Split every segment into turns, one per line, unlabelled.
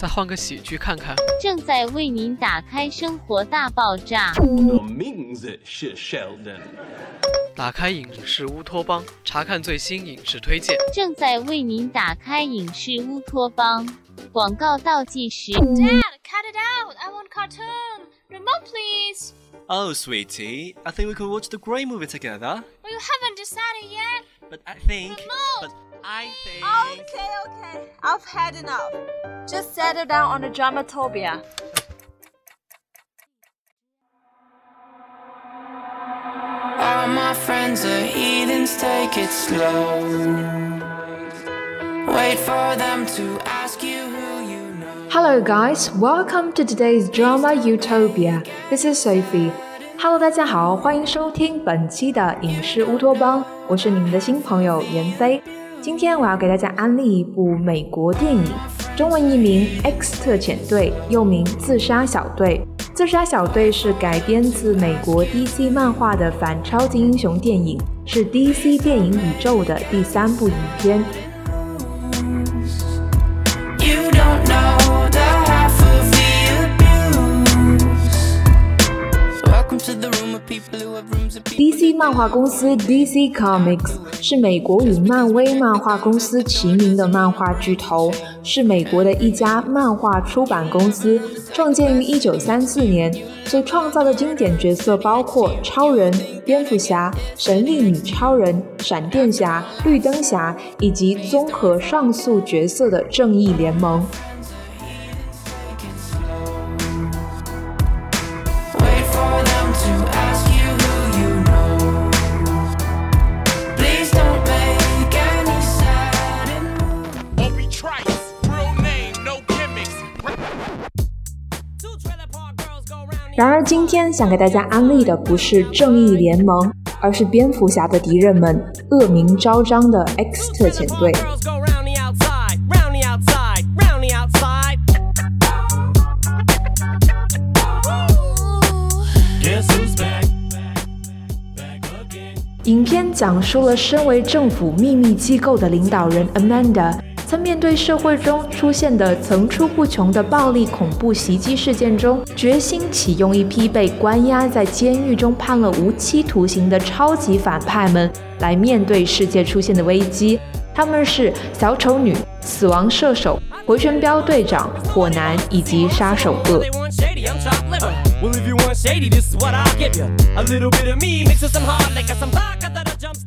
再换个喜剧看看。
正在为您打开《生活大爆炸》。
我名字是 Sheldon。
打开影视乌托邦，查看最新影视推荐。
正在为您打开影视乌托邦。广告倒计时。
Dad, cut it out. I want cartoon. Remote, please.
Oh, sweetie, I think we could watch the Grey movie together.
Well, you haven't decided yet.
But I think.
Remote.
But I think.
Okay, okay. I've had enough. Just settle down on the dramatopia.
All my friends are heathens, take it slow. Wait for them to ask you who you know.
Hello, guys. Welcome to today's drama Utopia. This is Sophie. Hello，大家好，欢迎收听本期的影视乌托邦，我是你们的新朋友闫飞。 今天我要给大家安利一部美国电影，中文译名《X 特遣队》，又名《自杀小队》。自杀小队是改编自美国 DC 漫画的反超级英雄电影，是 DC 电影宇宙的第三部影片。DC 漫画公司 DC Comics 是美国与漫威漫画公司齐名的漫画巨头，是美国的一家漫画出版公司，创建于1934年。所创造的经典角色包括超人、蝙蝠侠、神力女超人、闪电侠、绿灯侠以及综合上述角色的正义联盟。今天想给大家安利的不是正义联盟，而是蝙蝠侠的敌人们——恶名昭彰的 X 特遣队。
Girls go round the outside, round the outside, round the outside. Guess who's back? Back again.
影片讲述了身为政府秘密机构的领导人 Amanda，在面对社会中出现的层出不穷的暴力恐怖袭击事件中，决心启用一批被关押在监狱中判了无期徒刑的超级反派们来面对世界出现的危机。他们是小丑女、死亡射手、回旋镖队长、火男以及杀手鳄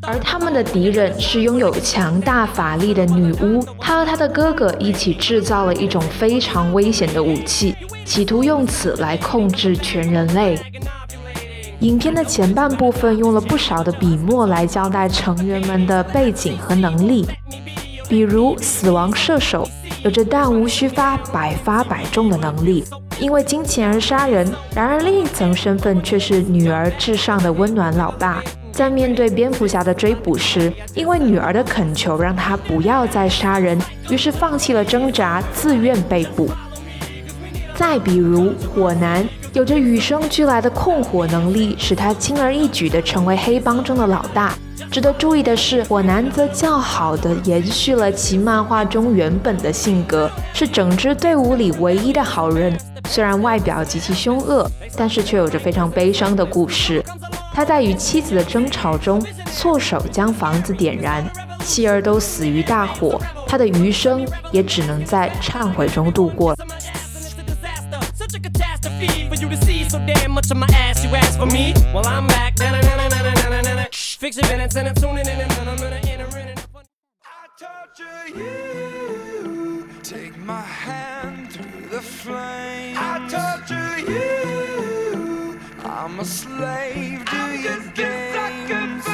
而他们的敌人是拥有强大法力的女巫，她和她的哥哥一起制造了一种非常危险的武器，企图用此来控制全人类。影片的前半部分用了不少的笔墨来交代成员们的背景和能力，比如死亡射手有着弹无虚发、百发百中的能力，因为金钱而杀人；然而另一层身份却是女儿至上的温暖老爸。在面对蝙蝠侠的追捕时，因为女儿的恳求让他不要再杀人，于是放弃了挣扎，自愿被捕。再比如火男，有着与生俱来的控火能力，使他轻而易举地成为黑帮中的老大。值得注意的是，火男则较好地延续了其漫画中原本的性格，是整支队伍里唯一的好人。虽然外表极其凶恶，但是却有着非常悲伤的故事。他在与妻子的争吵中，错手将房子点燃，妻儿都死于大火，他的余生也只能在忏悔中度过。
I'm
a slave to your games.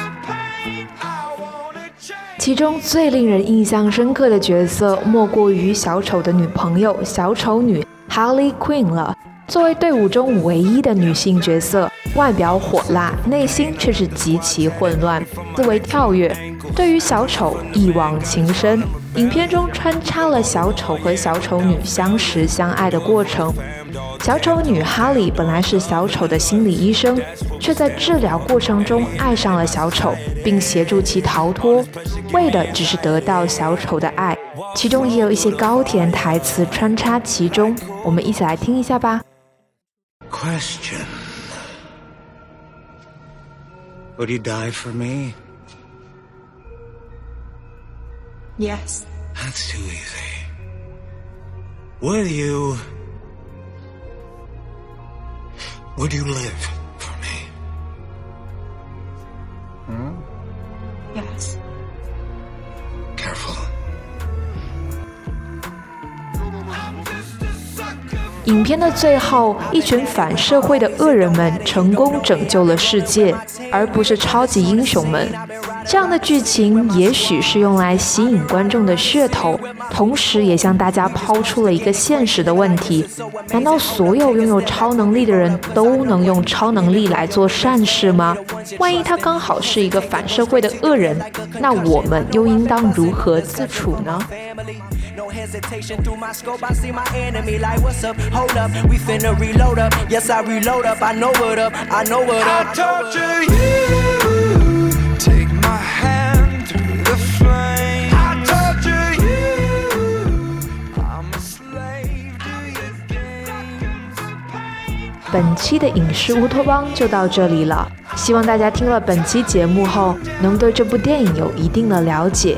其中最令人印象深刻的角色，莫过于小丑的女朋友小丑女 Harley Quinn 了。作为队伍中唯一的女性角色，外表火辣，内心却是极其混乱，思维跳跃，对于小丑一往情深，影片中穿插了小丑和小丑女相识相爱的过程。小丑女哈利本来是小丑的心理医生，却在治疗过程中爱上了小丑，并协助其逃脱，为的只是得到小丑的爱。其中也有一些高甜台词穿插其中，我们一起来听一下吧。
Question Would you die for me?
Yes.
That's too easy. Would you. Would you live for me?
Hmm?
Yes.
影片的最后，一群反社会的恶人们成功拯救了世界，而不是超级英雄们。这样的剧情也许是用来吸引观众的噱头，同时也向大家抛出了一个现实的问题：难道所有拥有超能力的人都能用超能力来做善事吗？万一他刚好是一个反社会的恶人，那我们又应当如何自处呢？
I? Hold up, we finna reload up. Yes, I reload up. I know what up. I know what up.
torture you. Take my hand through the flame. I torture you. I'm a slave to your games.
本期的影视乌托邦就到这里了，希望大家听了本期节目后，能对这部电影有一定的了解。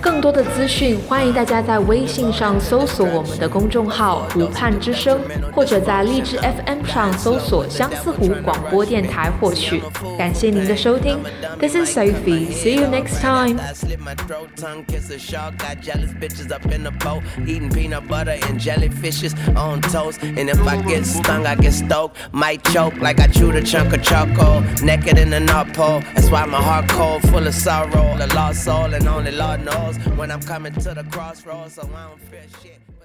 更多的资讯，欢迎大家在微信上搜索我们的公众号“湖畔之声”，或者在荔枝 FM 上搜索“相思湖广播电台”获取。感谢您的收听，This is Sophie. See you next time.
When I'm coming to the crossroads, so I don't fear shit.